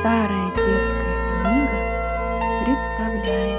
Старая детская книга представляет.